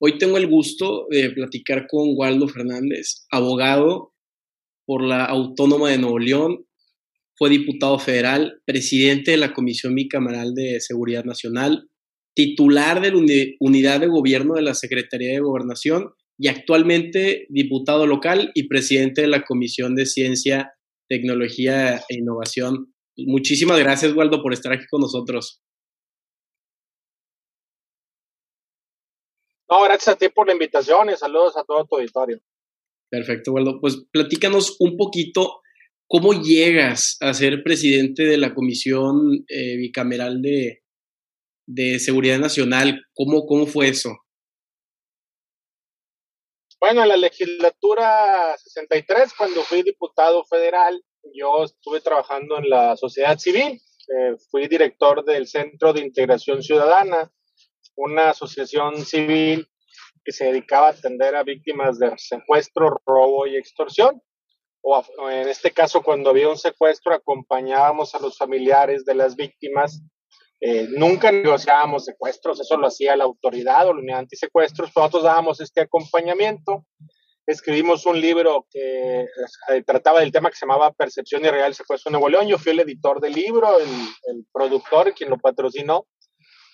Hoy tengo el gusto de platicar con Waldo Fernández, abogado por la Autónoma de Nuevo León, fue diputado federal, presidente de la Comisión Bicameral de Seguridad Nacional, titular de la Unidad de Gobierno de la Secretaría de Gobernación y actualmente diputado local y presidente de la Comisión de Ciencia, Tecnología e Innovación. Muchísimas gracias, Waldo, por estar aquí con nosotros. No, gracias a ti por la invitación y saludos a todo tu auditorio. Perfecto, Waldo. Pues platícanos un poquito cómo llegas a ser presidente de la Comisión eh, Bicameral de, de, Seguridad Nacional. ¿Cómo, ¿Cómo fue eso? Bueno, en la legislatura 63, cuando fui diputado federal, yo estuve trabajando en la sociedad civil. Eh, fui director del Centro de Integración Ciudadana, una asociación civil que se dedicaba a atender a víctimas de secuestro, robo y extorsión. O, en este caso, cuando había un secuestro, acompañábamos a los familiares de las víctimas. Eh, nunca negociábamos secuestros, eso lo hacía la autoridad o la unidad antisecuestros. Nosotros dábamos este acompañamiento. Escribimos un libro que eh, trataba del tema que se llamaba Percepción y Real Secuestro en Nuevo León. Yo fui el editor del libro, el, el productor, quien lo patrocinó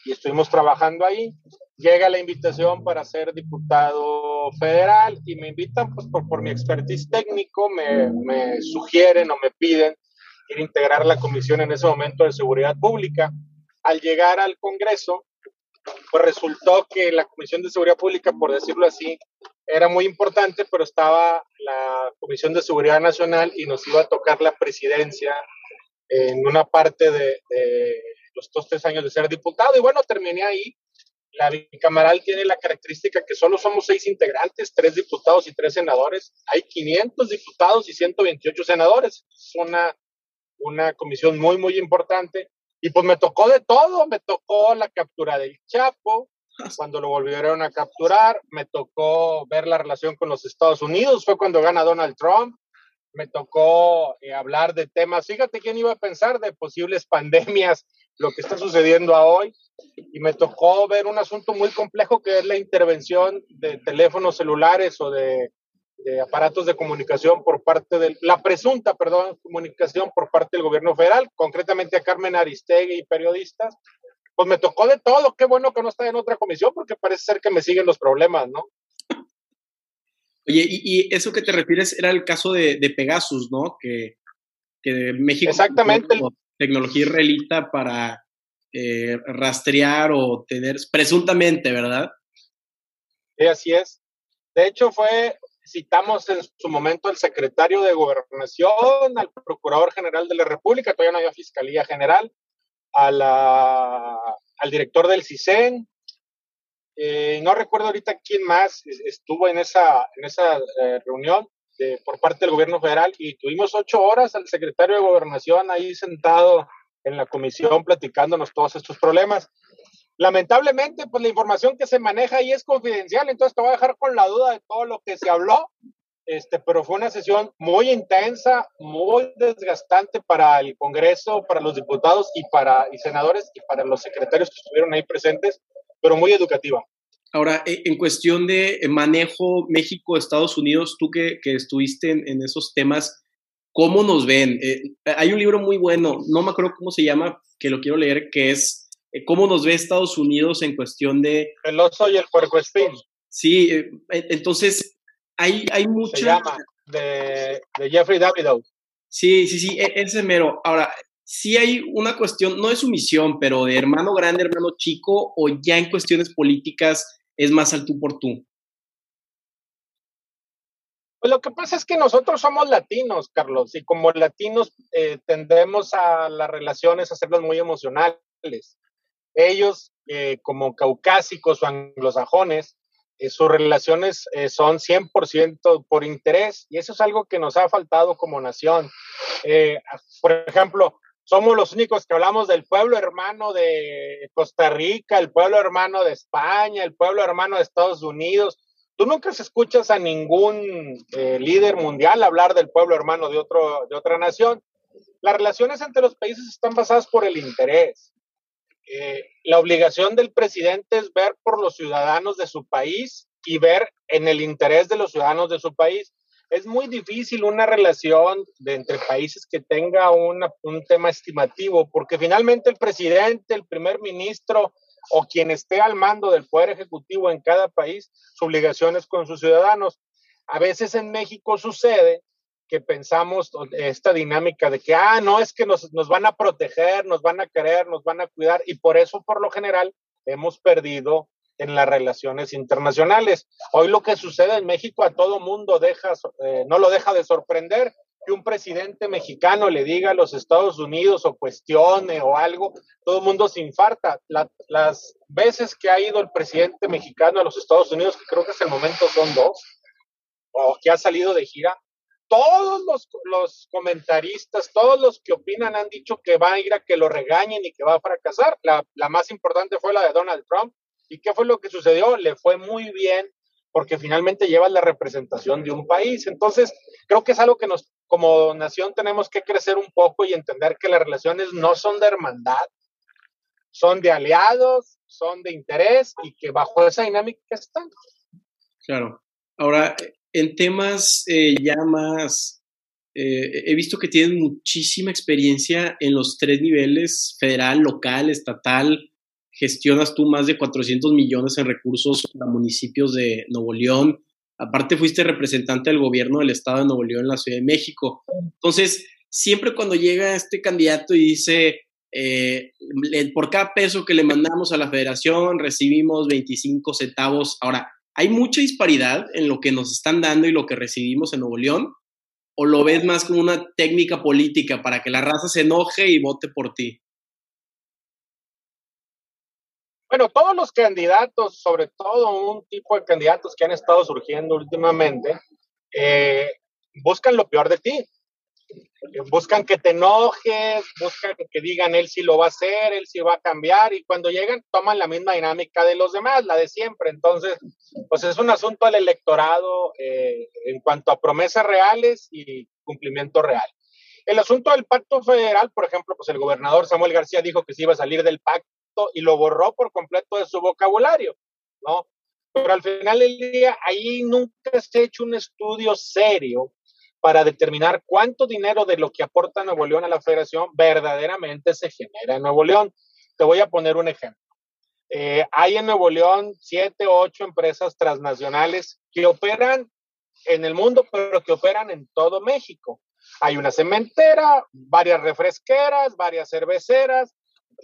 y estuvimos trabajando ahí. Llega la invitación para ser diputado federal y me invitan pues por, por mi expertise técnico, me, me sugieren o me piden ir a integrar la comisión en ese momento de seguridad pública. Al llegar al Congreso, pues resultó que la Comisión de Seguridad Pública, por decirlo así, era muy importante, pero estaba la Comisión de Seguridad Nacional y nos iba a tocar la presidencia en una parte de, de los dos, tres años de ser diputado. Y bueno, terminé ahí. La bicameral tiene la característica que solo somos seis integrantes, tres diputados y tres senadores. Hay 500 diputados y 128 senadores. Es una, una comisión muy, muy importante. Y pues me tocó de todo. Me tocó la captura del Chapo, cuando lo volvieron a capturar. Me tocó ver la relación con los Estados Unidos. Fue cuando gana Donald Trump me tocó eh, hablar de temas, fíjate quién iba a pensar de posibles pandemias lo que está sucediendo a hoy y me tocó ver un asunto muy complejo que es la intervención de teléfonos celulares o de, aparatos de comunicación por parte de la presunta, perdón, comunicación por parte del gobierno federal, concretamente a Carmen Aristegui y periodistas. Pues me tocó de todo, qué bueno que no está en otra comisión porque parece ser que me siguen los problemas, ¿no? Oye, y, eso que te refieres era el caso de, Pegasus, ¿no? Que, que México... Exactamente tecnología israelita para eh, rastrear o tener, presuntamente, ¿verdad? Sí, así es. De hecho, fue, citamos en su momento al secretario de Gobernación, al Procurador General de la República, todavía no había Fiscalía General, a al director del CISEN, eh, no recuerdo ahorita quién más estuvo en esa, en esa eh, reunión, por parte del gobierno federal y tuvimos ocho horas al secretario de gobernación ahí sentado en la comisión platicándonos todos estos problemas. Lamentablemente, pues la información que se maneja ahí es confidencial, entonces te voy a dejar con la duda de todo lo que se habló, este, pero fue una sesión muy intensa, muy desgastante para el Congreso, para los diputados y para y senadores y para los secretarios que estuvieron ahí presentes, pero muy educativa. Ahora, e, en cuestión de manejo México-Estados Unidos, tú que, estuviste en, esos temas, ¿cómo nos ven? Eh, hay un libro muy bueno, no me acuerdo cómo se llama, que lo quiero leer, que es eh, ¿Cómo nos ve Estados Unidos en cuestión de... El oso y el espín. Sí, eh, entonces hay, hay mucha... Se llama, de, Jeffrey Davidow. Sí, sí, sí, e, ese mero. Ahora, sí hay una cuestión, no es sumisión, pero de hermano grande, hermano chico, o ya en cuestiones políticas es más al tú por tú? Pues lo que pasa es que nosotros somos latinos, Carlos, y como latinos eh, tendemos a las relaciones a hacerlas muy emocionales. Ellos, eh, como caucásicos o anglosajones, eh, sus relaciones son 100% por interés, y eso es algo que nos ha faltado como nación. por ejemplo, somos los únicos que hablamos del pueblo hermano de Costa Rica, el pueblo hermano de España, el pueblo hermano de Estados Unidos. Tú nunca escuchas a ningún eh, líder mundial hablar del pueblo hermano de, otro, de otra nación. Las relaciones entre los países están basadas por el interés. eh, la obligación del presidente es ver por los ciudadanos de su país y ver en el interés de los ciudadanos de su país. Es muy difícil una relación entre países que tenga un tema estimativo, porque finalmente el presidente, el primer ministro o quien esté al mando del poder ejecutivo en cada país, su obligación es con sus ciudadanos. A veces en México sucede que pensamos esta dinámica de que, ah, no, es que nos van a proteger, nos van a querer, nos van a cuidar, y por eso, por lo general, hemos perdido en las relaciones internacionales. Hoy lo que sucede en México a todo mundo deja, eh, no lo deja de sorprender que un presidente mexicano le diga a los Estados Unidos o cuestione o algo, todo el mundo se infarta. las veces que ha ido el presidente mexicano a los Estados Unidos, que creo que hasta el momento son dos, o que ha salido de gira, todos los, los, comentaristas, todos los que opinan han dicho que va a ir a que lo regañen y que va a fracasar. La, la, más importante fue la de Donald Trump. ¿Y qué fue lo que sucedió? Le fue muy bien porque finalmente lleva la representación de un país. Entonces, creo que es algo que nos, como nación, tenemos que crecer un poco y entender que las relaciones no son de hermandad, son de aliados, son de interés y que bajo esa dinámica están. Claro. Ahora, en temas eh, ya más, eh, he visto que tienen muchísima experiencia en los tres niveles, federal, local, estatal. Gestionas tú más de 400 millones en recursos para municipios de Nuevo León. Aparte fuiste representante del gobierno del estado de Nuevo León en la Ciudad de México. Entonces, siempre cuando llega este candidato y dice, eh, por cada peso que le mandamos a la federación recibimos 25 centavos. Ahora, ¿Hay mucha disparidad en lo que nos están dando y lo que recibimos en Nuevo León? ¿O lo ves más como una técnica política para que la raza se enoje y vote por ti? Bueno, todos los candidatos, sobre todo un tipo de candidatos que han estado surgiendo últimamente, eh, buscan lo peor de ti buscan que te enojes, buscan que digan él sí lo va a hacer, él sí va a cambiar y cuando llegan toman la misma dinámica de los demás, la de siempre. Entonces, pues es un asunto del electorado eh, en cuanto a promesas reales y cumplimiento real. El asunto del pacto federal, por ejemplo, pues el gobernador Samuel García dijo que se iba a salir del pacto y lo borró por completo de su vocabulario, ¿no? Pero al final del día, ahí nunca se ha hecho un estudio serio para determinar cuánto dinero de lo que aporta Nuevo León a la federación verdaderamente se genera en Nuevo León. Te voy a poner un ejemplo. Eh, hay en Nuevo León siete o ocho empresas transnacionales que operan en el mundo, pero que operan en todo México. Hay una cementera, varias refresqueras, varias cerveceras,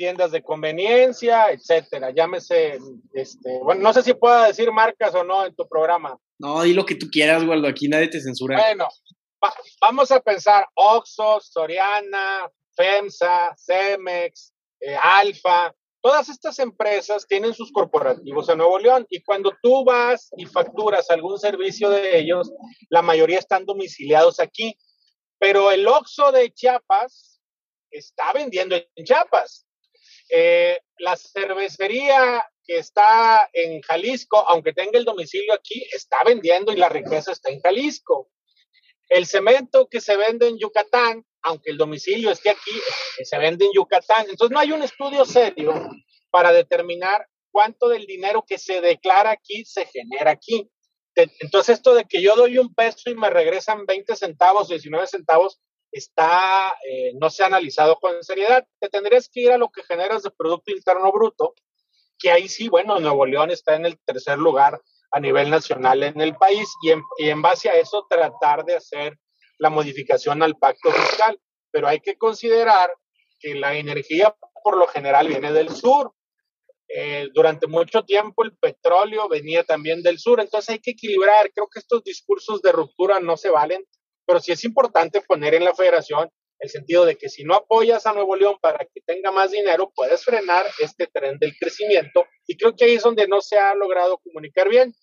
tiendas de conveniencia, etcétera. Llámese, este, bueno, no sé si pueda decir marcas o no en tu programa. No, di lo que tú quieras, Waldo, aquí nadie te censura. Bueno, vamos a pensar Oxxo, Soriana, FEMSA, Cemex, eh, Alfa, todas estas empresas tienen sus corporativos en Nuevo León y cuando tú vas y facturas algún servicio de ellos, la mayoría están domiciliados aquí, pero el Oxxo de Chiapas está vendiendo en Chiapas. Eh, la cervecería que está en Jalisco, aunque tenga el domicilio aquí, está vendiendo y la riqueza está en Jalisco. El cemento que se vende en Yucatán, aunque el domicilio esté aquí, se vende en Yucatán. Entonces no hay un estudio serio para determinar cuánto del dinero que se declara aquí se genera aquí. Entonces esto de que yo doy un peso y me regresan 20 centavos, 19 centavos, está, eh, no se ha analizado con seriedad. Te tendrías que ir a lo que generas de Producto Interno Bruto, que ahí sí, bueno, Nuevo León está en el tercer lugar a nivel nacional en el país y en, y en base a eso tratar de hacer la modificación al pacto fiscal. Pero hay que considerar que la energía por lo general viene del sur. Eh, durante mucho tiempo el petróleo venía también del sur, entonces hay que equilibrar. Creo que estos discursos de ruptura no se valen, pero sí es importante poner en la federación el sentido de que si no apoyas a Nuevo León para que tenga más dinero, puedes frenar este tren del crecimiento. Y creo que ahí es donde no se ha logrado comunicar bien.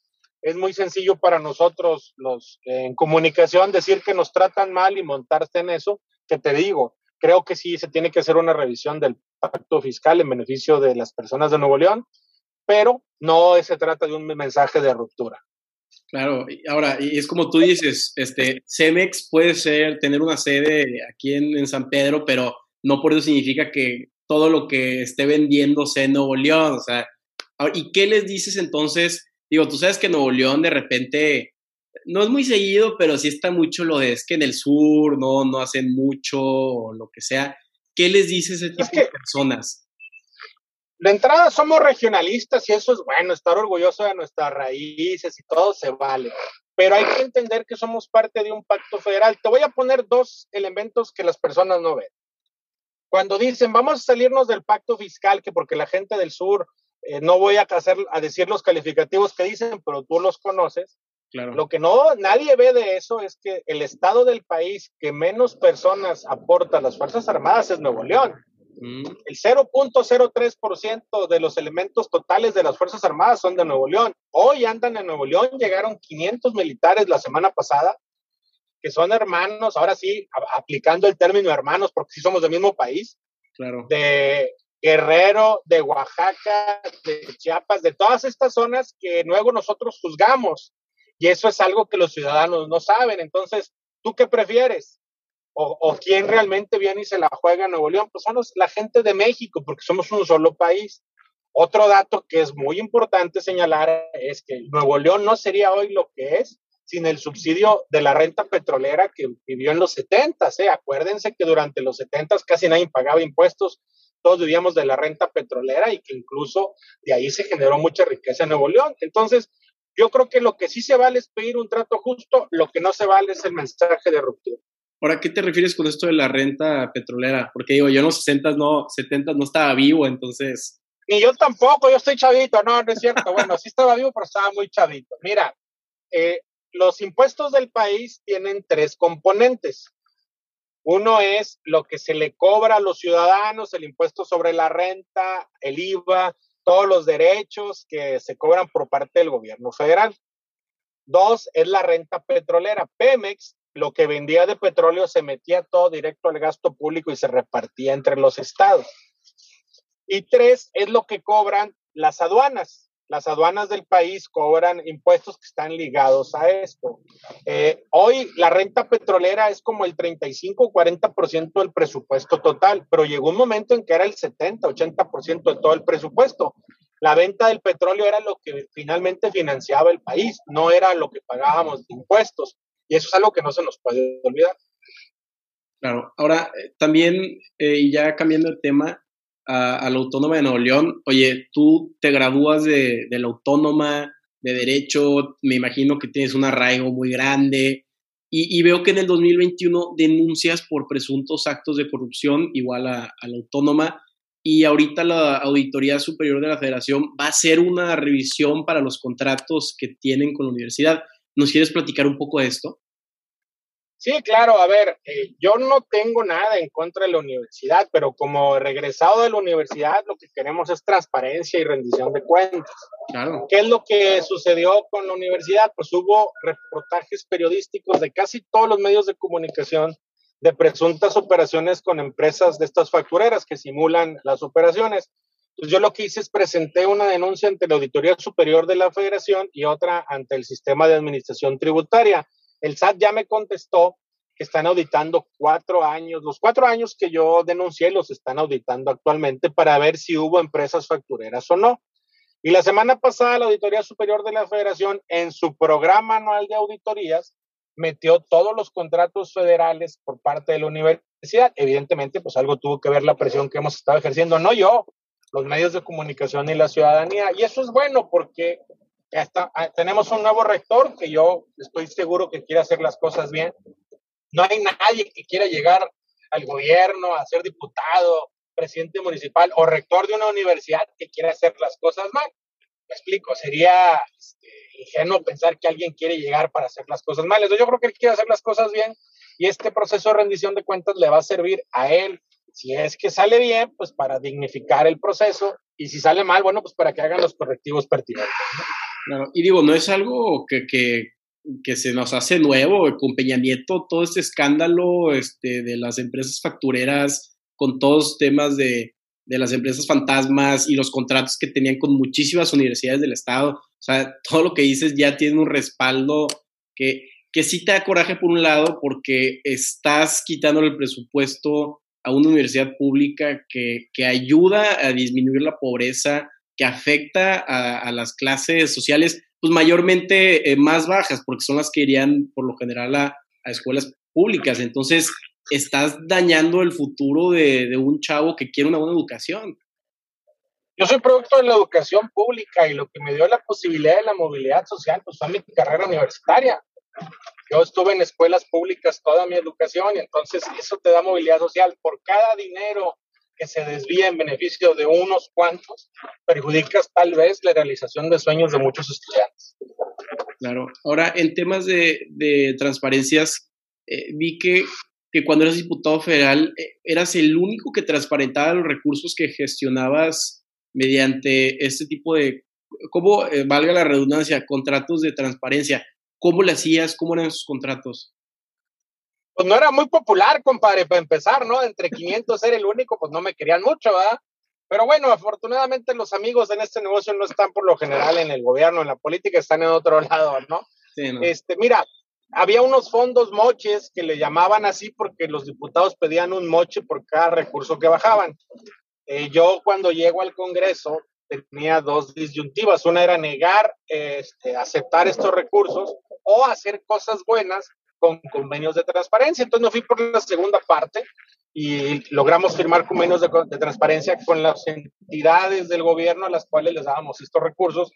Es muy sencillo para nosotros los en comunicación decir que nos tratan mal y montarse en eso, que te digo, creo que sí se tiene que hacer una revisión del pacto fiscal en beneficio de las personas de Nuevo León, pero no se trata de un mensaje de ruptura. Claro, ahora, y es como tú dices, este, Cemex puede ser, tener una sede aquí en, San Pedro, pero no por eso significa que todo lo que esté vendiéndose en Nuevo León. O sea, ¿y qué les dices entonces? Digo, tú sabes que Nuevo León de repente no es muy seguido, pero sí está mucho lo de es que en el sur no, no hacen mucho o lo que sea. ¿Qué les dices a ese tipo de personas? De entrada somos regionalistas y eso es bueno, estar orgulloso de nuestras raíces y todo se vale. Pero hay que entender que somos parte de un pacto federal. Te voy a poner dos elementos que las personas no ven. Cuando dicen, vamos a salirnos del pacto fiscal, que porque la gente del sur, eh, no voy a, hacer, a decir los calificativos que dicen, pero tú los conoces, lo que no nadie ve de eso es que el estado del país que menos personas aporta a las Fuerzas Armadas es Nuevo León. El 0.03% de los elementos totales de las Fuerzas Armadas son de Nuevo León. Hoy andan en Nuevo León, llegaron 500 militares la semana pasada, que son hermanos, ahora sí, aplicando el término hermanos, porque sí somos del mismo país. Claro. De Guerrero, de Oaxaca, de Chiapas, de todas estas zonas que luego nosotros juzgamos y eso es algo que los ciudadanos no saben. Entonces, ¿tú qué prefieres? O, quién realmente viene y se la juega en Nuevo León? Pues son la gente de México, porque somos un solo país. Otro dato que es muy importante señalar es que Nuevo León no sería hoy lo que es sin el subsidio de la renta petrolera que vivió en los 70. ¿eh? Acuérdense que durante los 70 casi nadie pagaba impuestos, todos vivíamos de la renta petrolera y que incluso de ahí se generó mucha riqueza en Nuevo León. Entonces, yo creo que lo que sí se vale es pedir un trato justo, lo que no se vale es el mensaje de ruptura. Ahora, ¿qué te refieres con esto de la renta petrolera? Porque digo, yo en los 60 no, 70 no estaba vivo, entonces... Ni yo tampoco, yo estoy chavito, no, no es cierto. Bueno, sí estaba vivo, pero estaba muy chavito. Mira, eh, los impuestos del país tienen tres componentes. Uno es lo que se le cobra a los ciudadanos, el impuesto sobre la renta, el IVA, todos los derechos que se cobran por parte del gobierno federal. Dos, es la renta petrolera. Pemex, lo que vendía de petróleo se metía todo directo al gasto público y se repartía entre los estados. Y tres, es lo que cobran las aduanas las aduanas del país cobran impuestos que están ligados a esto. Eh, hoy la renta petrolera es como el 35 o 40% del presupuesto total, pero llegó un momento en que era el 70, 80% de todo el presupuesto. La venta del petróleo era lo que finalmente financiaba el país, no era lo que pagábamos de impuestos. Y eso es algo que no se nos puede olvidar. Claro, ahora eh, también, eh, ya cambiando el tema, a, la Autónoma de Nuevo León, oye, tú te gradúas de, la Autónoma de Derecho, me imagino que tienes un arraigo muy grande, y, veo que en el 2021 denuncias por presuntos actos de corrupción igual a, la autónoma y ahorita la Auditoría Superior de la Federación va a hacer una revisión para los contratos que tienen con la universidad. ¿Nos quieres platicar un poco de esto? Sí, claro, a ver, eh, yo no tengo nada en contra de la universidad, pero como regresado de la universidad, lo que queremos es transparencia y rendición de cuentas. Claro. ¿Qué es lo que sucedió con la universidad? Pues hubo reportajes periodísticos de casi todos los medios de comunicación de presuntas operaciones con empresas de estas factureras que simulan las operaciones. Pues yo lo que hice es presenté una denuncia ante la Auditoría Superior de la Federación y otra ante el Sistema de Administración Tributaria el SAT ya me contestó que están auditando cuatro años, los cuatro años que yo denuncié los están auditando actualmente para ver si hubo empresas factureras o no. Y la semana pasada la Auditoría Superior de la Federación en su programa anual de auditorías metió todos los contratos federales por parte de la universidad. Evidentemente, pues algo tuvo que ver la presión que hemos estado ejerciendo, no yo, los medios de comunicación y la ciudadanía. Y eso es bueno porque Ah, tenemos un nuevo rector que yo estoy seguro que quiere hacer las cosas bien. No hay nadie que quiera llegar al gobierno a ser diputado, presidente municipal o rector de una universidad que quiera hacer las cosas mal. Me explico, sería este, ingenuo pensar que alguien quiere llegar para hacer las cosas mal. Yo creo que él quiere hacer las cosas bien y este proceso de rendición de cuentas le va a servir a él. Si es que sale bien, pues para dignificar el proceso y si sale mal, bueno, pues para que hagan los correctivos pertinentes. Y digo, no es algo que, que, se nos hace nuevo, con Peña Nieto, todo este escándalo este, de las empresas factureras, con todos temas de, de las empresas fantasmas y los contratos que tenían con muchísimas universidades del Estado. O sea, todo lo que dices ya tiene un respaldo que, que sí te da coraje por un lado porque estás quitándole el presupuesto a una universidad pública que, que ayuda a disminuir la pobreza, que afecta a, las clases sociales, pues mayormente eh, más bajas, porque son las que irían por lo general a, a escuelas públicas. Entonces, estás dañando el futuro de, de, un chavo que quiere una buena educación. Yo soy producto de la educación pública y lo que me dio la posibilidad de la movilidad social pues fue mi carrera universitaria. Yo estuve en escuelas públicas toda mi educación y entonces eso te da movilidad social. Por cada dinero que se desvía en beneficio de unos cuantos, perjudicas tal vez la realización de sueños de muchos estudiantes. Claro. Ahora, en temas de, de transparencias, eh, vi que, que, cuando eras diputado federal eh, eras el único que transparentaba los recursos que gestionabas mediante este tipo de, ¿cómo eh, valga la redundancia? Contratos de transparencia. ¿Cómo le hacías? ¿Cómo eran esos contratos? Pues no era muy popular, compadre, para empezar, ¿no? Entre 500 ser el único, pues no me querían mucho, ¿verdad? Pero bueno, afortunadamente los amigos en este negocio no están por lo general en el gobierno, en la política, están en otro lado, ¿no? Sí, no. Este, mira, había unos fondos moches que le llamaban así porque los diputados pedían un moche por cada recurso que bajaban. Eh, yo cuando llego al Congreso tenía dos disyuntivas. Una era negar, este, aceptar estos recursos o hacer cosas buenas con convenios de transparencia. Entonces me fui por la segunda parte y logramos firmar convenios de, de transparencia con las entidades del gobierno a las cuales les dábamos estos recursos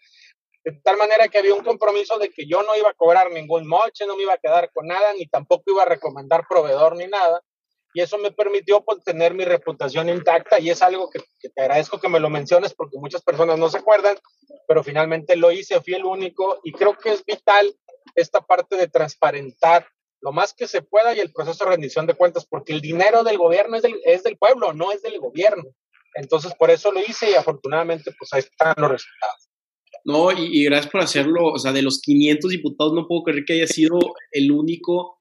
de tal manera que había un compromiso de que yo no iba a cobrar ningún moche, no me iba a quedar con nada, ni tampoco iba a recomendar proveedor ni nada. Y eso me permitió pues, tener mi reputación intacta y es algo que, que, te agradezco que me lo menciones porque muchas personas no se acuerdan, pero finalmente lo hice, fui el único y creo que es vital esta parte de transparentar lo más que se pueda y el proceso de rendición de cuentas, porque el dinero del gobierno es del, es del pueblo, no es del gobierno. Entonces, por eso lo hice y afortunadamente, pues ahí están los resultados. No, y, y, gracias por hacerlo. O sea, de los 500 diputados, no puedo creer que haya sido el único.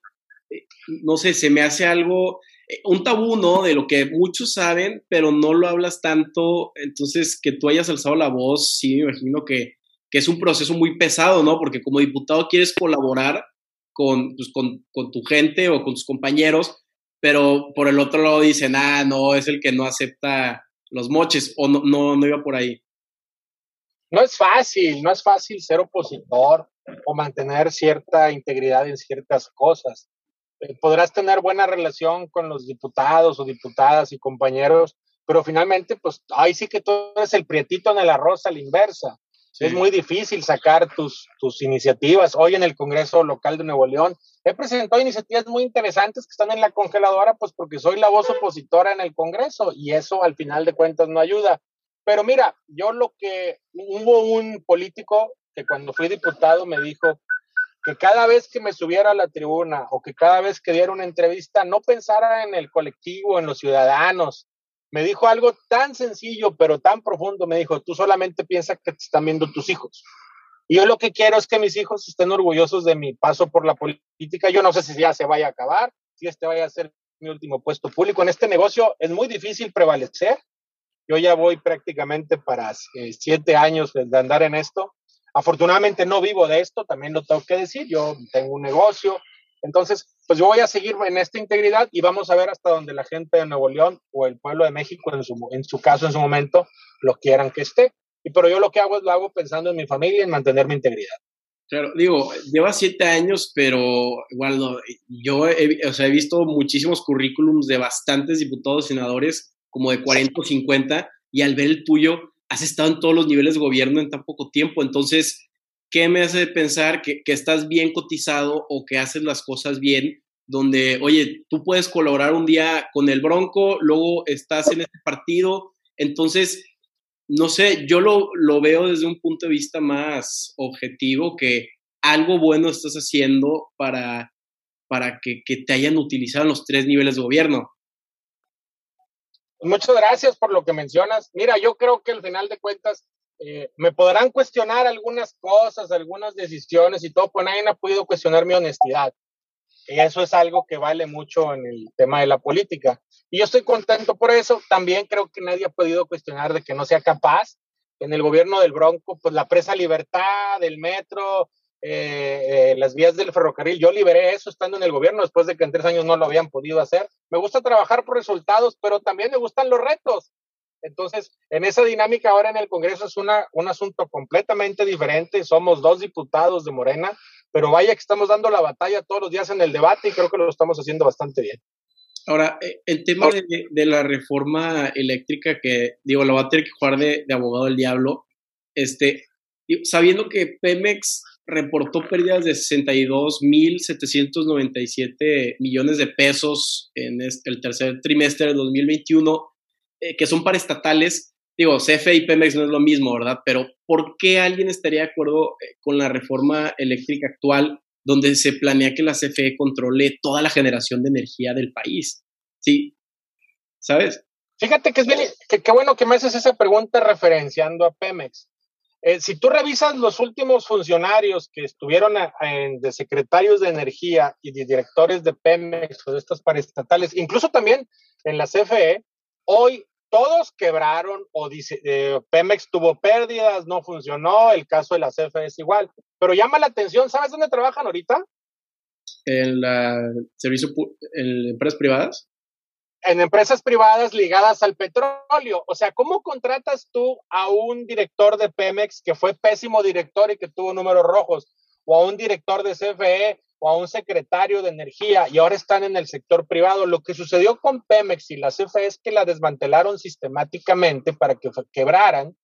Eh, no sé, se me hace algo, eh, un tabú, ¿no? De lo que muchos saben, pero no lo hablas tanto. Entonces, que tú hayas alzado la voz, sí, me imagino que, que es un proceso muy pesado, ¿no? Porque como diputado quieres colaborar con, pues, con, con tu gente o con tus compañeros, pero por el otro lado dicen, ah, no, es el que no acepta los moches, o no, no, no iba por ahí no es fácil, no es fácil ser opositor o mantener cierta integridad en ciertas cosas. Eh, podrás tener buena relación con los diputados o diputadas y compañeros, pero finalmente, pues, ahí sí que tú eres el prietito en el arroz a la inversa. Es muy difícil sacar tus, tus iniciativas. Hoy en el Congreso Local de Nuevo León he presentado iniciativas muy interesantes que están en la congeladora, pues porque soy la voz opositora en el Congreso y eso al final de cuentas no ayuda. Pero mira, yo lo que hubo un político que cuando fui diputado me dijo que cada vez que me subiera a la tribuna o que cada vez que diera una entrevista no pensara en el colectivo, en los ciudadanos. Me dijo algo tan sencillo pero tan profundo. Me dijo, tú solamente piensas que te están viendo tus hijos. Y yo lo que quiero es que mis hijos estén orgullosos de mi paso por la política. Yo no sé si ya se vaya a acabar, si este vaya a ser mi último puesto público. En este negocio es muy difícil prevalecer yo ya voy prácticamente para eh, siete años de andar en esto. Afortunadamente no vivo de esto, también lo tengo que decir, yo tengo un negocio. Entonces, pues yo voy a seguir en esta integridad y vamos a ver hasta donde la gente de Nuevo León o el pueblo de México, en su, en su caso, en su momento, lo quieran que esté. Y pero yo lo que hago es lo hago pensando en mi familia, en mantener mi integridad. Claro, digo, lleva siete años, pero no, yo he, o sea, he visto muchísimos currículums de bastantes diputados, senadores, como de 40 o 50, y al ver el tuyo, has estado en todos los niveles de gobierno en tan poco tiempo. Entonces, ¿qué me hace pensar que, estás bien cotizado o que haces las cosas bien? Donde, oye, tú puedes colaborar un día con el Bronco, luego estás en este partido. Entonces, no sé, yo lo, lo veo desde un punto de vista más objetivo, que algo bueno estás haciendo para, para que, que te hayan utilizado en los tres niveles de gobierno. Muchas gracias por lo que mencionas. Mira, yo creo que al final de cuentas eh, me podrán cuestionar algunas cosas, algunas decisiones y todo, pero nadie ha podido cuestionar mi honestidad. Y eso es algo que vale mucho en el tema de la política. Y yo estoy contento por eso. También creo que nadie ha podido cuestionar de que no sea capaz. En el gobierno del Bronco, pues la presa Libertad, el metro, eh, las vías del ferrocarril. Yo liberé eso estando en el gobierno después de que en tres años no lo habían podido hacer. Me gusta trabajar por resultados, pero también me gustan los retos. Entonces, en esa dinámica ahora en el Congreso es una, un asunto completamente diferente. Somos dos diputados de Morena, pero vaya que estamos dando la batalla todos los días en el debate y creo que lo estamos haciendo bastante bien. Ahora, eh, el tema de, la reforma eléctrica, que digo, lo va a tener que jugar de, de abogado del diablo, este, sabiendo que Pemex reportó pérdidas de 62.797 millones de pesos en el tercer trimestre del 2021, eh, que son para estatales. Digo, CFE y Pemex no es lo mismo, ¿verdad? Pero ¿por qué alguien estaría de acuerdo eh, con la reforma eléctrica actual donde se planea que la CFE controle toda la generación de energía del país? Sí, ¿sabes? Fíjate que es bien, qué bueno que me haces esa pregunta referenciando a Pemex. Eh, si tú revisas los últimos funcionarios que estuvieron de secretarios de energía y de directores de Pemex o de estas paraestatales, incluso también en la CFE, hoy todos quebraron o dice, eh, Pemex tuvo pérdidas, no funcionó, el caso de la CFE es igual. Pero llama la atención, ¿sabes dónde trabajan ahorita? En la servicio en empresas privadas en empresas privadas ligadas al petróleo. O sea, ¿cómo contratas tú a un director de Pemex que fue pésimo director y que tuvo números rojos? O a un director de CFE o a un secretario de energía y ahora están en el sector privado. Lo que sucedió con Pemex y la CFE es que la desmantelaron sistemáticamente para que quebraran,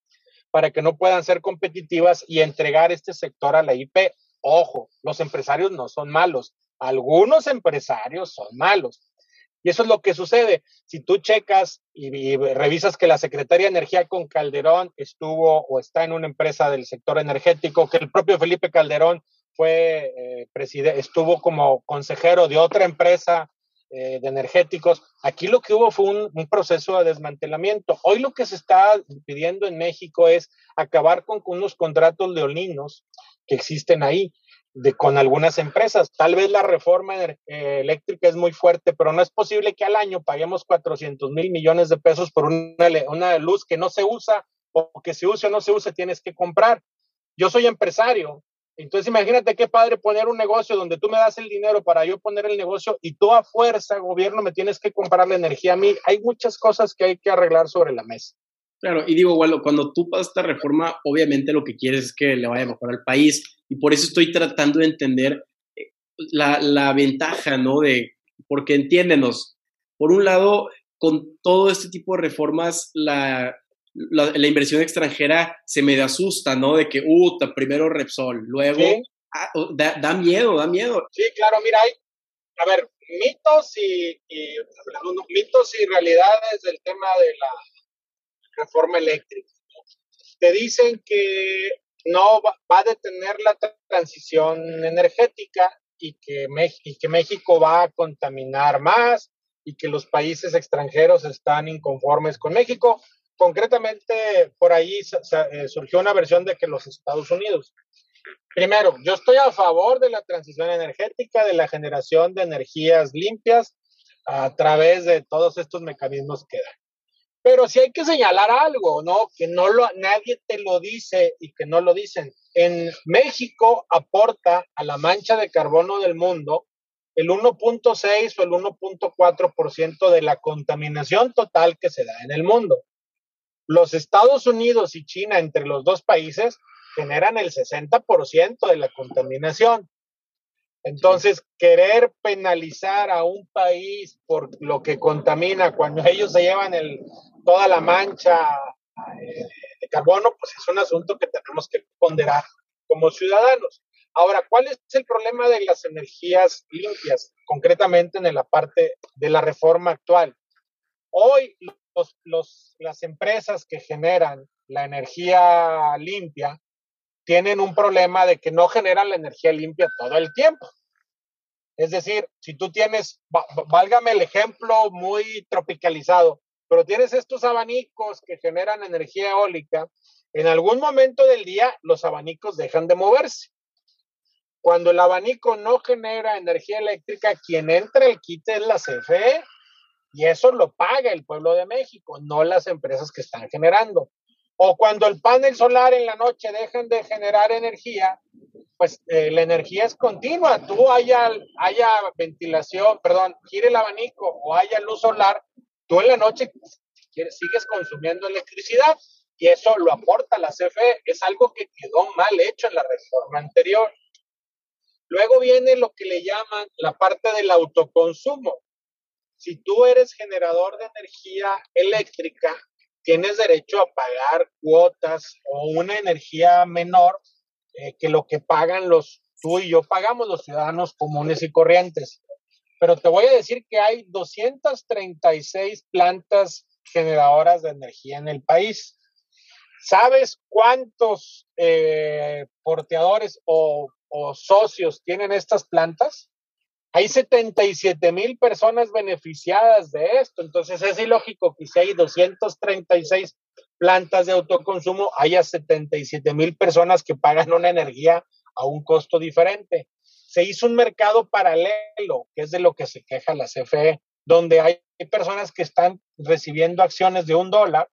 para que no puedan ser competitivas y entregar este sector a la IP. Ojo, los empresarios no son malos. Algunos empresarios son malos y eso es lo que sucede. Si tú checas y, revisas que la Secretaría de Energía con Calderón estuvo o está en una empresa del sector energético, que el propio Felipe Calderón fue eh, estuvo como consejero de otra empresa eh, de energéticos. Aquí lo que hubo fue un, proceso de desmantelamiento. Hoy lo que se está pidiendo en México es acabar con, con unos contratos leoninos que existen ahí de, con algunas empresas. Tal vez la reforma eh, eléctrica es muy fuerte, pero no es posible que al año paguemos 400 mil millones de pesos por una, una luz que no se usa o que se use o no se use, tienes que comprar. Yo soy empresario, entonces imagínate qué padre poner un negocio donde tú me das el dinero para yo poner el negocio y tú a fuerza, gobierno, me tienes que comprar la energía a mí. Hay muchas cosas que hay que arreglar sobre la mesa. Claro, y digo, bueno, cuando tú pasas esta reforma, obviamente lo que quieres es que le vaya mejor al país, y por eso estoy tratando de entender eh, la, la ventaja, ¿no? De, porque entiéndenos, por un lado, con todo este tipo de reformas, la, la, inversión extranjera se me asusta, ¿no? De que, uh, primero Repsol, luego, ah, da, da, miedo, da miedo. Sí, claro, mira, hay, a ver, mitos y, y mitos y realidades del tema de la reforma eléctrica. Te dicen que no va, a detener la transición energética y que, y que México va a contaminar más y que los países extranjeros están inconformes con México. Concretamente, por ahí eh, surgió una versión de que los Estados Unidos. Primero, yo estoy a favor de la transición energética, de la generación de energías limpias a través de todos estos mecanismos que dan. Pero si hay que señalar algo, ¿no? Que no lo, nadie te lo dice y que no lo dicen. En México aporta a la mancha de carbono del mundo el 1.6 o el 1.4% de la contaminación total que se da en el mundo. Los Estados Unidos y China, entre los dos países, generan el 60% de la contaminación. Entonces, querer penalizar a un país por lo que contamina cuando ellos se llevan el, toda la mancha eh, de carbono, pues es un asunto que tenemos que ponderar como ciudadanos. Ahora, ¿cuál es el problema de las energías limpias, concretamente en la parte de la reforma actual? Hoy las empresas que generan la energía limpia tienen un problema de que no generan la energía limpia todo el tiempo. Es decir, si tú tienes, válgame el ejemplo muy tropicalizado, pero tienes estos abanicos que generan energía eólica, en algún momento del día los abanicos dejan de moverse. Cuando el abanico no genera energía eléctrica, quien entra el quite es la CFE y eso lo paga el pueblo de México, no las empresas que están generando. O cuando el panel solar en la noche dejen de generar energía, pues eh, la energía es continua. Tú haya, haya ventilación, perdón, gire el abanico o haya luz solar, tú en la noche sigues consumiendo electricidad y eso lo aporta la CFE. Es algo que quedó mal hecho en la reforma anterior. Luego viene lo que le llaman la parte del autoconsumo. Si tú eres generador de energía eléctrica, tienes derecho a pagar cuotas o una energía menor eh, que lo que pagan los, tú y yo pagamos los ciudadanos comunes y corrientes. Pero te voy a decir que hay 236 plantas generadoras de energía en el país. ¿Sabes cuántos eh, porteadores o, o socios tienen estas plantas? Hay 77 mil personas beneficiadas de esto, entonces es ilógico que si hay 236 plantas de autoconsumo, haya 77 mil personas que pagan una energía a un costo diferente. Se hizo un mercado paralelo, que es de lo que se queja la CFE, donde hay personas que están recibiendo acciones de un dólar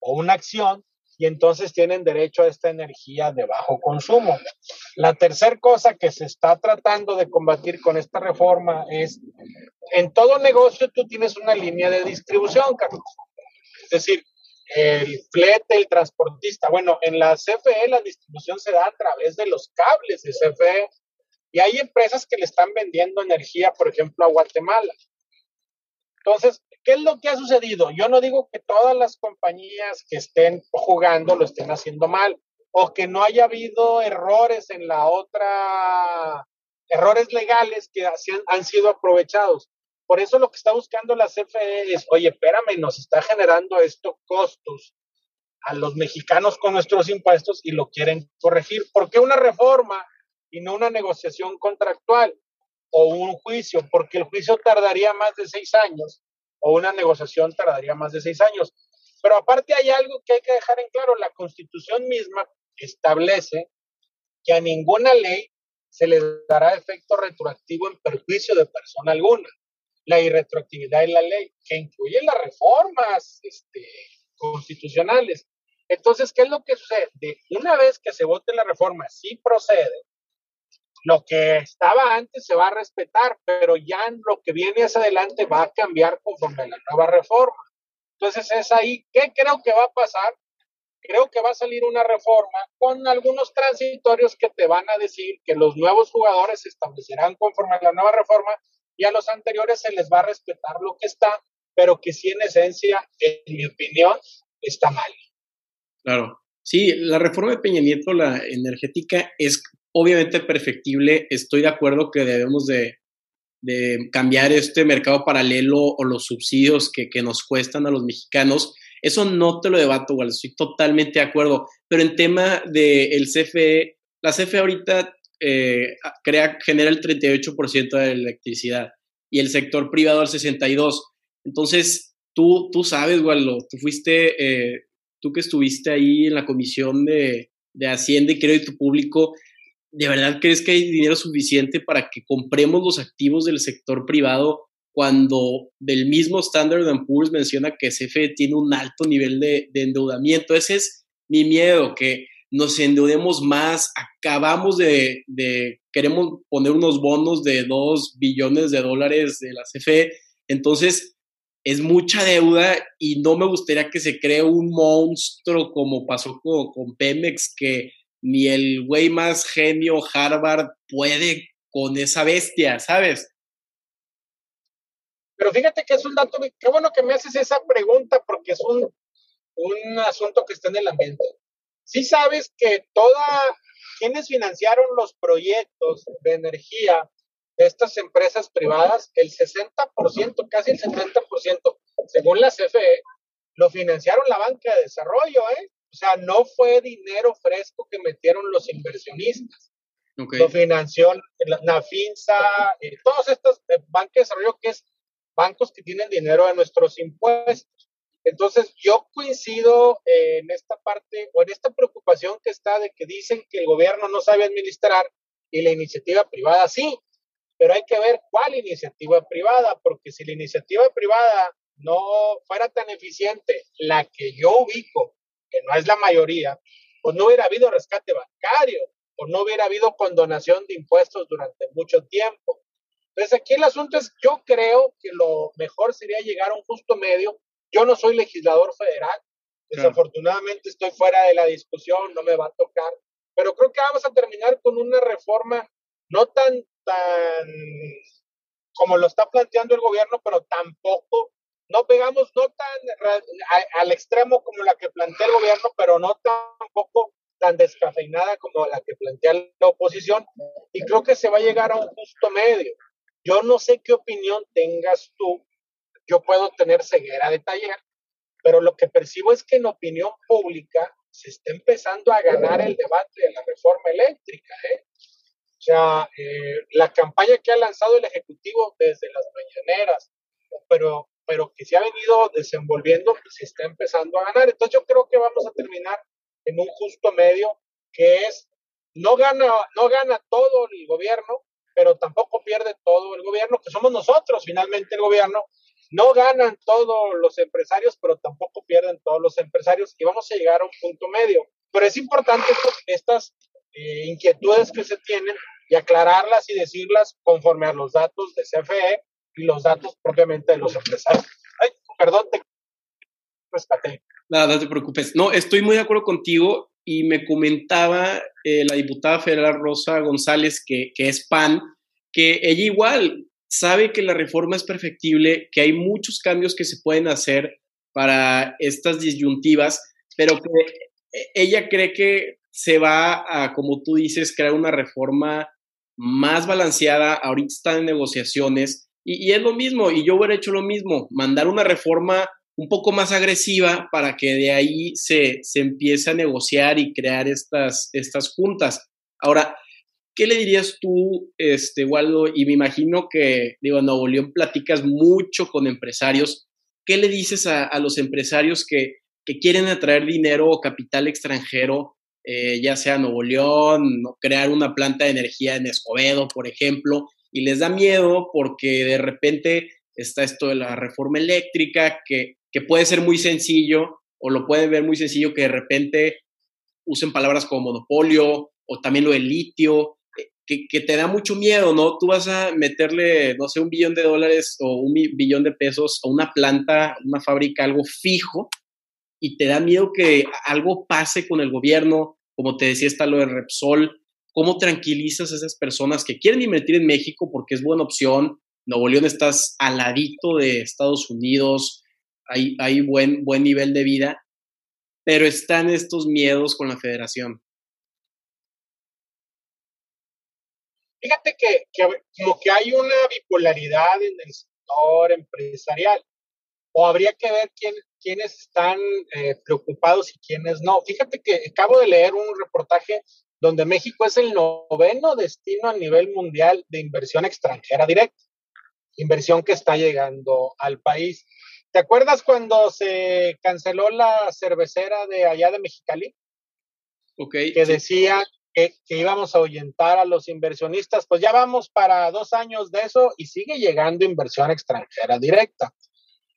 o una acción y entonces tienen derecho a esta energía de bajo consumo. La tercera cosa que se está tratando de combatir con esta reforma es, en todo negocio tú tienes una línea de distribución, Carlos. Es decir, el flete, el transportista. Bueno, en la CFE la distribución se da a través de los cables de CFE y hay empresas que le están vendiendo energía, por ejemplo, a Guatemala. Entonces, ¿qué es lo que ha sucedido? Yo no digo que todas las compañías que estén jugando lo estén haciendo mal o que no haya habido errores en la otra, errores legales que han sido aprovechados. Por eso lo que está buscando la CFE es, oye, espérame, nos está generando estos costos a los mexicanos con nuestros impuestos y lo quieren corregir. ¿Por qué una reforma y no una negociación contractual? o un juicio, porque el juicio tardaría más de seis años o una negociación tardaría más de seis años. Pero aparte hay algo que hay que dejar en claro, la constitución misma establece que a ninguna ley se le dará efecto retroactivo en perjuicio de persona alguna. La irretroactividad en la ley, que incluye las reformas este, constitucionales. Entonces, ¿qué es lo que sucede? De una vez que se vote la reforma, si procede, lo que estaba antes se va a respetar, pero ya lo que viene hacia adelante va a cambiar conforme a la nueva reforma. Entonces es ahí, ¿qué creo que va a pasar? Creo que va a salir una reforma con algunos transitorios que te van a decir que los nuevos jugadores se establecerán conforme a la nueva reforma y a los anteriores se les va a respetar lo que está, pero que sí en esencia, en mi opinión, está mal. Claro. Sí, la reforma de Peña Nieto, la energética, es obviamente perfectible. Estoy de acuerdo que debemos de, cambiar este mercado paralelo o los subsidios que, nos cuestan a los mexicanos. Eso no te lo debato, igual, estoy totalmente de acuerdo. Pero en tema del CFE, la CFE ahorita eh, crea, genera el 38% de la electricidad y el sector privado el 62%. Entonces, tú, tú sabes, Waldo, tú fuiste, eh, tú que estuviste ahí en la comisión de, de Hacienda y Crédito Público, ¿de verdad crees que hay dinero suficiente para que compremos los activos del sector privado cuando del mismo Standard Poor's menciona que CFE tiene un alto nivel de, endeudamiento? Ese es mi miedo, que nos endeudemos más, acabamos de, queremos poner unos bonos de 2 billones de dólares de la CFE, entonces es mucha deuda y no me gustaría que se cree un monstruo como pasó con, con Pemex, que ni el güey más genio Harvard puede con esa bestia, ¿sabes? Pero fíjate que es un dato, qué bueno que me haces esa pregunta porque es un, un asunto que está en el ambiente. Sí sabes que toda, quienes financiaron los proyectos de energía de estas empresas privadas, el 60%, casi el 70%, según la CFE, lo financiaron la banca de desarrollo, ¿eh? O sea, no fue dinero fresco que metieron los inversionistas. Lo financió la, FINSA, eh, todos estos eh, bancos de desarrollo que es bancos que tienen dinero de nuestros impuestos. Entonces, yo coincido eh, en esta parte o en esta preocupación que está de que dicen que el gobierno no sabe administrar y la iniciativa privada sí, pero hay que ver cuál iniciativa privada, porque si la iniciativa privada no fuera tan eficiente, la que yo ubico que no es la mayoría, pues no hubiera habido rescate bancario, o no hubiera habido condonación de impuestos durante mucho tiempo. Entonces aquí el asunto es, yo creo que lo mejor sería llegar a un justo medio. Yo no soy legislador federal, desafortunadamente estoy fuera de la discusión, no me va a tocar, pero creo que vamos a terminar con una reforma no tan, tan como lo está planteando el gobierno, pero tampoco, no pegamos no tan al extremo como la que plantea el gobierno, pero no tampoco tan descafeinada como la que plantea la oposición, y creo que se va a llegar a un justo medio. Yo no sé qué opinión tengas tú, yo puedo tener ceguera de taller, pero lo que percibo es que en opinión pública se está empezando a ganar el debate de la reforma eléctrica. ¿eh? O sea, eh, la campaña que ha lanzado el Ejecutivo desde las mañaneras, pero, pero que se ha venido desenvolviendo, pues se está empezando a ganar. Entonces yo creo que vamos a terminar en un justo medio que es, no gana, no gana todo el gobierno, pero tampoco pierde todo el gobierno, que somos nosotros finalmente el gobierno. No ganan todos los empresarios, pero tampoco pierden todos los empresarios y vamos a llegar a un punto medio. Pero es importante estas eh, inquietudes que se tienen y aclararlas y decirlas conforme a los datos de CFE y los datos propiamente de los empresarios. Ay, perdón, te rescaté. Nada, no te preocupes. No, estoy muy de acuerdo contigo y me comentaba eh, la diputada federal Rosa González, que, que es PAN, que ella igual sabe que la reforma es perfectible, que hay muchos cambios que se pueden hacer para estas disyuntivas, pero que ella cree que se va a, como tú dices, crear una reforma más balanceada. Ahorita están en negociaciones y, es lo mismo, y yo hubiera hecho lo mismo, mandar una reforma un poco más agresiva para que de ahí se, se empiece a negociar y crear estas, estas juntas. Ahora, ¿qué le dirías tú, este, Waldo? Y me imagino que, digo, en Nuevo León platicas mucho con empresarios. ¿Qué le dices a, a los empresarios que, que, quieren atraer dinero o capital extranjero, eh, ya sea Nuevo León, crear una planta de energía en Escobedo, por ejemplo, y les da miedo porque de repente está esto de la reforma eléctrica, que que puede ser muy sencillo o lo pueden ver muy sencillo que de repente usen palabras como monopolio o también lo del litio, eh, que, que, te da mucho miedo, ¿no? Tú vas a meterle, no sé, un billón de dólares o un billón de pesos a una planta, una fábrica, algo fijo, y te da miedo que algo pase con el gobierno, como te decía, está lo de Repsol. ¿Cómo tranquilizas a esas personas que quieren invertir en México porque es buena opción? Nuevo León estás al ladito de Estados Unidos, hay, buen, buen nivel de vida, pero están estos miedos con la federación. Fíjate que, como que hay una bipolaridad en el sector empresarial, o habría que ver quién, quiénes están eh, preocupados y quiénes no. Fíjate que acabo de leer un reportaje donde México es el noveno destino a nivel mundial de inversión extranjera directa, inversión que está llegando al país. ¿Te acuerdas cuando se canceló la cervecera de allá de Mexicali? Ok. Que decía que, íbamos a ahuyentar a los inversionistas. Pues ya vamos para dos años de eso y sigue llegando inversión extranjera directa.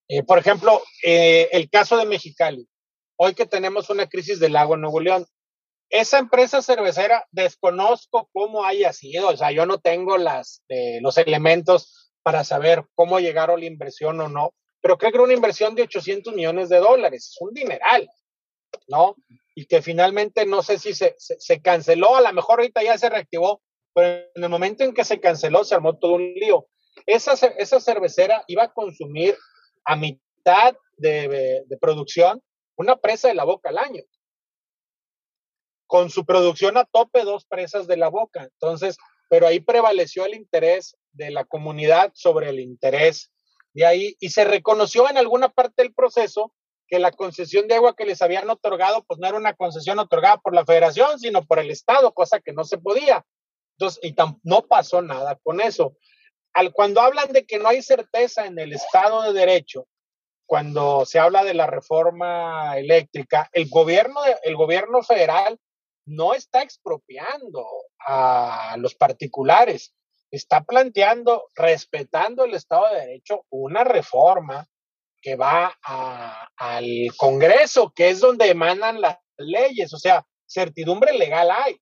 Eh, por ejemplo, eh, el caso de Mexicali. Hoy que tenemos una crisis del agua en Nuevo León, esa empresa cervecera desconozco cómo haya sido, o sea, yo no tengo las, eh, los elementos para saber cómo llegaron la inversión o no, pero creo que era una inversión de 800 millones de dólares, es un dineral, ¿no? Y que finalmente no sé si se, se, canceló, a lo mejor ahorita ya se reactivó, pero en el momento en que se canceló se armó todo un lío. Esa, esa cervecera iba a consumir a mitad de, de producción una presa de la boca al año. Con su producción a tope, dos presas de la boca. Entonces, pero ahí prevaleció el interés de la comunidad sobre el interés de ahí, y se reconoció en alguna parte del proceso que la concesión de agua que les habían otorgado, pues no era una concesión otorgada por la federación, sino por el Estado, cosa que no se podía. Entonces, y no pasó nada con eso. Al, cuando hablan de que no hay certeza en el Estado de Derecho, cuando se habla de la reforma eléctrica, el gobierno, el gobierno federal no está expropiando a los particulares, está planteando, respetando el Estado de Derecho, una reforma que va al Congreso, que es donde emanan las leyes, o sea, certidumbre legal hay.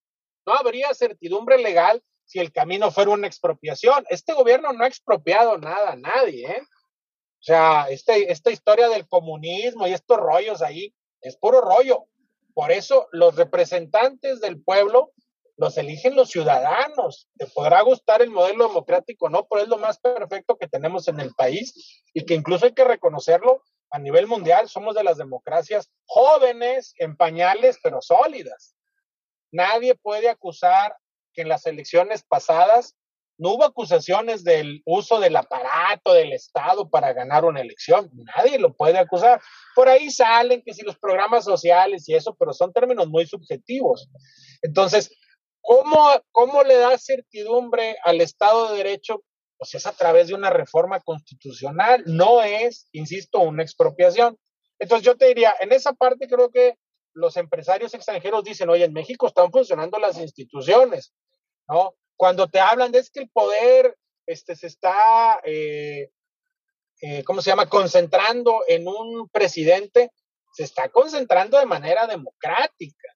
No habría certidumbre legal si el camino fuera una expropiación. Este gobierno no ha expropiado nada a nadie, ¿eh? O sea, este, esta historia del comunismo y estos rollos ahí es puro rollo. Por eso los representantes del pueblo los eligen los ciudadanos. Te podrá gustar el modelo democrático, no, pero es lo más perfecto que tenemos en el país y que incluso hay que reconocerlo a nivel mundial. Somos de las democracias jóvenes, en pañales, pero sólidas. Nadie puede acusar que en las elecciones pasadas no hubo acusaciones del uso del aparato del Estado para ganar una elección. Nadie lo puede acusar. Por ahí salen que si los programas sociales y eso, pero son términos muy subjetivos. Entonces, ¿cómo, cómo le da certidumbre al Estado de Derecho? Pues es a través de una reforma constitucional, no es, insisto, una expropiación. Entonces yo te diría, en esa parte creo que los empresarios extranjeros dicen, oye, en México están funcionando las instituciones, ¿no? Cuando te hablan de es que el poder este, se está, eh, eh, ¿cómo se llama?, concentrando en un presidente, se está concentrando de manera democrática,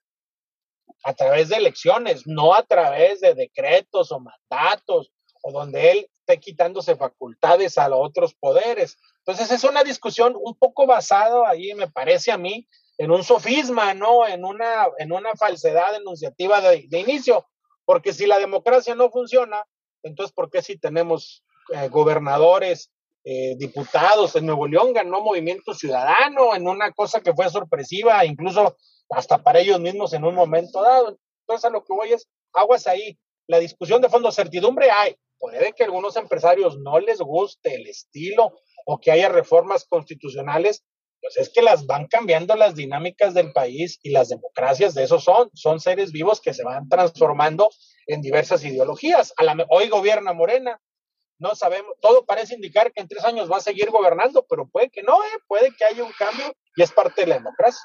a través de elecciones, no a través de decretos o mandatos, o donde él esté quitándose facultades a los otros poderes. Entonces es una discusión un poco basada ahí, me parece a mí, en un sofisma, ¿no? En una, en una falsedad enunciativa de, de inicio. Porque si la democracia no funciona, entonces, ¿por qué si tenemos eh, gobernadores, eh, diputados? En Nuevo León ganó Movimiento Ciudadano en una cosa que fue sorpresiva, incluso hasta para ellos mismos en un momento dado. Entonces, a lo que voy es, aguas ahí. La discusión de fondo, certidumbre hay. Puede que a algunos empresarios no les guste el estilo o que haya reformas constitucionales pues es que las van cambiando las dinámicas del país y las democracias de eso son, son seres vivos que se van transformando en diversas ideologías. A la, hoy gobierna Morena, no sabemos, todo parece indicar que en tres años va a seguir gobernando, pero puede que no, ¿eh? puede que haya un cambio y es parte de la democracia.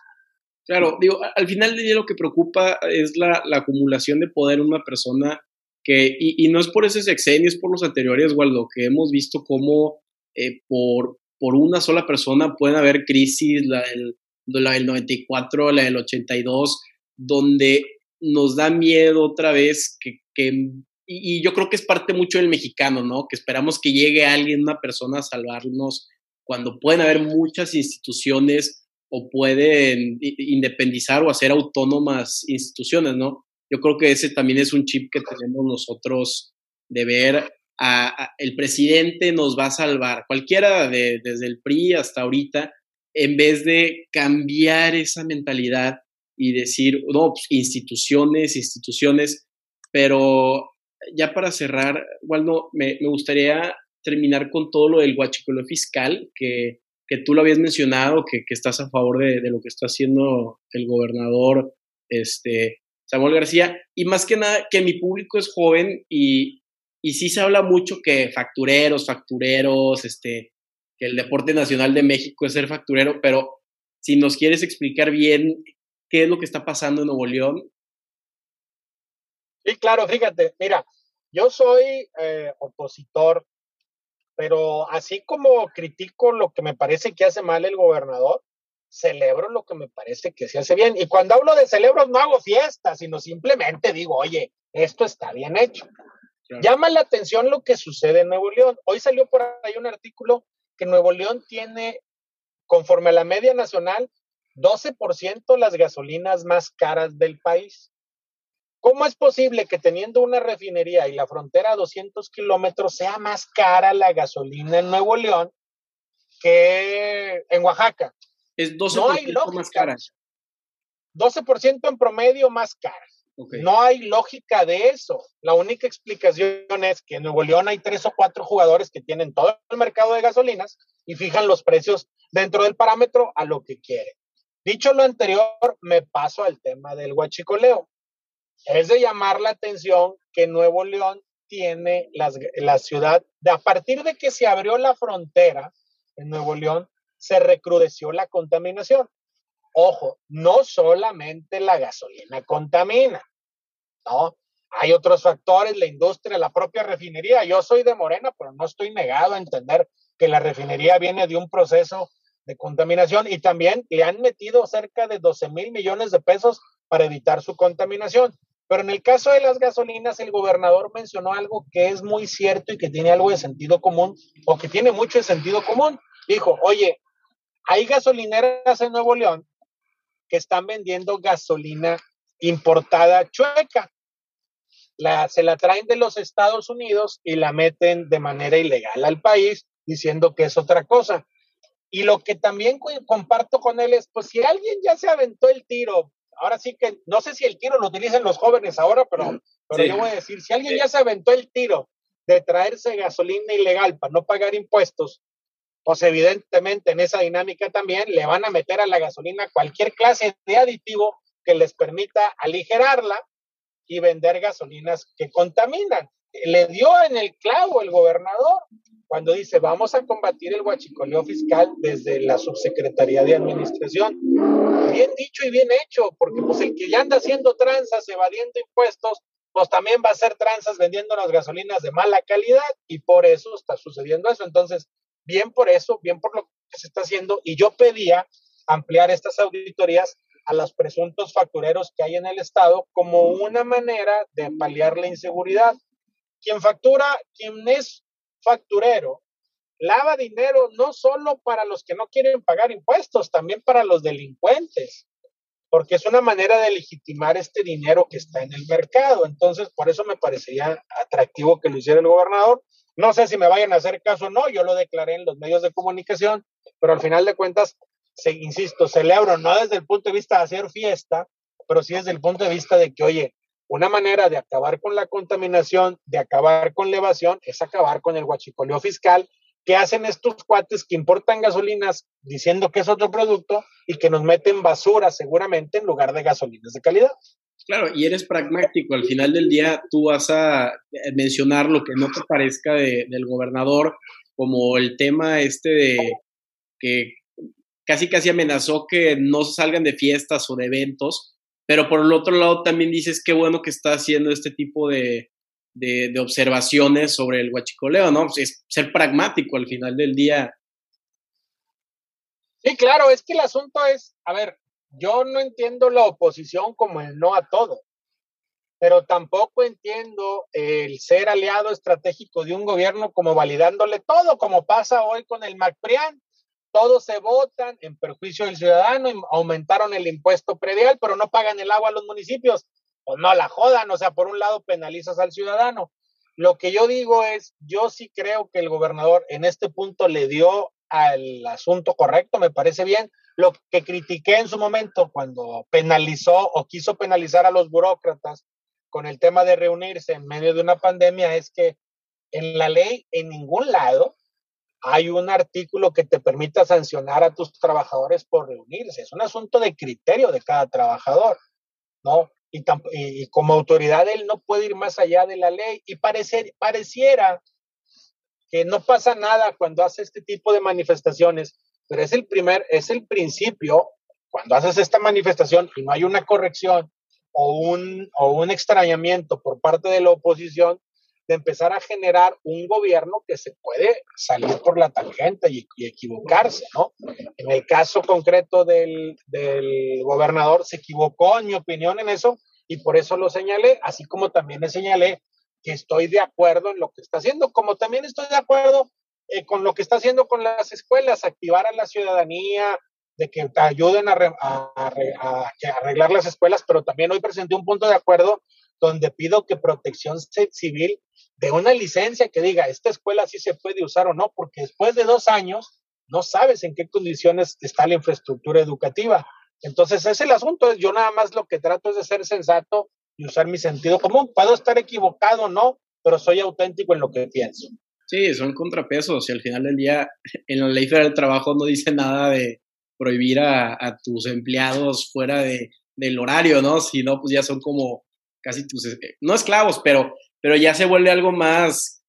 Claro, digo, al final del día lo que preocupa es la, la acumulación de poder en una persona que, y, y, no es por ese sexenio, es por los anteriores, Waldo, que hemos visto cómo eh, por, por una sola persona pueden haber crisis, la del, la del 94, la del 82, donde nos da miedo otra vez que, que y, yo creo que es parte mucho del mexicano, ¿no? Que esperamos que llegue alguien, una persona a salvarnos, cuando pueden haber muchas instituciones o pueden independizar o hacer autónomas instituciones, ¿no? Yo creo que ese también es un chip que tenemos nosotros de ver el presidente nos va a salvar, cualquiera de, desde el PRI hasta ahorita, en vez de cambiar esa mentalidad y decir, no, pues, instituciones, instituciones, pero ya para cerrar, Waldo, me, me gustaría terminar con todo lo del guachicoleo fiscal, que, que tú lo habías mencionado, que, que estás a favor de, de, lo que está haciendo el gobernador este, Samuel García, y más que nada que mi público es joven y, y sí se habla mucho que factureros, factureros, este, que el deporte nacional de México es ser facturero, pero si nos quieres explicar bien qué es lo que está pasando en Nuevo León. Sí, claro, fíjate, mira, yo soy eh, opositor, pero así como critico lo que me parece que hace mal el gobernador, celebro lo que me parece que se hace bien. Y cuando hablo de celebros no hago fiestas, sino simplemente digo, oye, esto está bien hecho. Llama la atención lo que sucede en Nuevo León. Hoy salió por ahí un artículo que Nuevo León tiene, conforme a la media nacional, 12% las gasolinas más caras del país. ¿Cómo es posible que teniendo una refinería y la frontera a 200 kilómetros sea más cara la gasolina en Nuevo León que en Oaxaca? Es 12% más cara. 12% en promedio más cara. No hay lógica de eso. La única explicación es que en Nuevo León hay tres o cuatro jugadores que tienen todo el mercado de gasolinas y fijan los precios dentro del parámetro a lo que quieren. Dicho lo anterior, me paso al tema del huachicoleo. Es de llamar la atención que Nuevo León tiene las, la ciudad, de, a partir de que se abrió la frontera en Nuevo León, se recrudeció la contaminación. Ojo, no solamente la gasolina contamina, ¿no? Hay otros factores, la industria, la propia refinería. Yo soy de Morena, pero no estoy negado a entender que la refinería viene de un proceso de contaminación y también le han metido cerca de 12 mil millones de pesos para evitar su contaminación. Pero en el caso de las gasolinas, el gobernador mencionó algo que es muy cierto y que tiene algo de sentido común, o que tiene mucho de sentido común. Dijo, oye, hay gasolineras en Nuevo León que están vendiendo gasolina importada chueca. La, se la traen de los Estados Unidos y la meten de manera ilegal al país, diciendo que es otra cosa. Y lo que también comparto con él es, pues si alguien ya se aventó el tiro ahora sí que no sé si el tiro lo utilizan los jóvenes ahora, pero, pero yo voy a decir, si alguien ya se aventó el tiro de traerse gasolina ilegal para no pagar impuestos, pues evidentemente en esa dinámica también le van a meter a la gasolina cualquier clase de aditivo que les permita aligerarla y vender gasolinas que contaminan. Le dio en el clavo el gobernador cuando dice vamos a combatir el huachicoleo fiscal desde la subsecretaría de administración. Bien dicho y bien hecho, porque pues el que ya anda haciendo tranzas, evadiendo impuestos, pues también va a hacer tranzas vendiendo las gasolinas de mala calidad y por eso está sucediendo eso. Entonces, bien por eso, bien por lo que se está haciendo y yo pedía ampliar estas auditorías a los presuntos factureros que hay en el Estado como una manera de paliar la inseguridad. Quien factura, quien es facturero, lava dinero no solo para los que no quieren pagar impuestos, también para los delincuentes, porque es una manera de legitimar este dinero que está en el mercado. Entonces, por eso me parecería atractivo que lo hiciera el gobernador. No sé si me vayan a hacer caso o no, yo lo declaré en los medios de comunicación, pero al final de cuentas, se, insisto, celebro no desde el punto de vista de hacer fiesta, pero sí desde el punto de vista de que, oye, una manera de acabar con la contaminación, de acabar con la evasión, es acabar con el huachicoleo fiscal que hacen estos cuates que importan gasolinas diciendo que es otro producto y que nos meten basura seguramente en lugar de gasolinas de calidad. Claro, y eres pragmático. Al final del día tú vas a eh, mencionar lo que no te parezca del gobernador, como el tema este de que casi casi amenazó que no salgan de fiestas o de eventos pero por el otro lado también dices qué bueno que está haciendo este tipo de, de, observaciones sobre el huachicoleo, ¿no? Pues es ser pragmático al final del día. Sí, claro, es que el asunto es, a ver, yo no entiendo la oposición como el no a todo, pero tampoco entiendo el ser aliado estratégico de un gobierno como validándole todo, como pasa hoy con el MacPrian todos se votan en perjuicio del ciudadano, aumentaron el impuesto predial, pero no pagan el agua a los municipios. Pues no la jodan, o sea, por un lado penalizas al ciudadano. Lo que yo digo es, yo sí creo que el gobernador en este punto le dio al asunto correcto, me parece bien. Lo que critiqué en su momento cuando penalizó o quiso penalizar a los burócratas con el tema de reunirse en medio de una pandemia es que en la ley en ningún lado hay un artículo que te permita sancionar a tus trabajadores por reunirse. Es un asunto de criterio de cada trabajador, ¿no? Y, como autoridad él no puede ir más allá de la ley y parecer, pareciera que no pasa nada cuando hace este tipo de manifestaciones, pero es el primer, es el principio, cuando haces esta manifestación y no hay una corrección o un, o un extrañamiento por parte de la oposición, de empezar a generar un gobierno que se puede salir por la tangente y, equivocarse, ¿no? En el caso concreto del, del, gobernador, se equivocó, en mi opinión, en eso, y por eso lo señalé, así como también le señalé que estoy de acuerdo en lo que está haciendo, como también estoy de acuerdo eh, con lo que está haciendo con las escuelas, activar a la ciudadanía, de que te ayuden a, a, arreglar las escuelas, pero también hoy presenté un punto de acuerdo donde pido que protección civil de una licencia que diga, esta escuela sí se puede usar o no, porque después de dos años no sabes en qué condiciones está la infraestructura educativa. Entonces, es el asunto. Yo nada más lo que trato es de ser sensato y usar mi sentido común. Puedo estar equivocado no, pero soy auténtico en lo que pienso. Sí, son contrapesos. Y al final del día, en la ley federal del trabajo no dice nada de prohibir a, a tus empleados fuera de, del horario, ¿no? Si no, pues ya son como casi tus, eh, no esclavos, pero pero ya se vuelve algo más,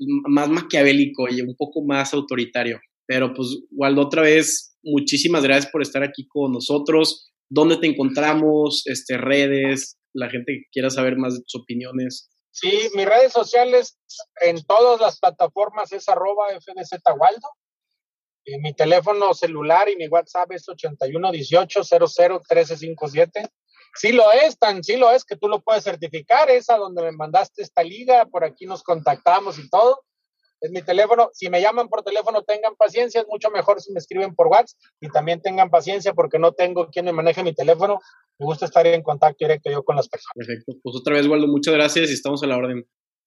más maquiavélico y un poco más autoritario. Pero pues, Waldo, otra vez, muchísimas gracias por estar aquí con nosotros. ¿Dónde te encontramos? Este, redes, la gente que quiera saber más de tus opiniones. Sí, mis redes sociales en todas las plataformas es arroba FDZ Waldo. Eh, mi teléfono celular y mi WhatsApp es 8118-001357. Sí lo es, tan sí lo es que tú lo puedes certificar, es a donde me mandaste esta liga, por aquí nos contactamos y todo. Es mi teléfono. Si me llaman por teléfono, tengan paciencia, es mucho mejor si me escriben por WhatsApp y también tengan paciencia porque no tengo quien me maneje mi teléfono. Me gusta estar en contacto directo yo con las personas. Perfecto. Pues otra vez, Waldo, muchas gracias y estamos a la orden.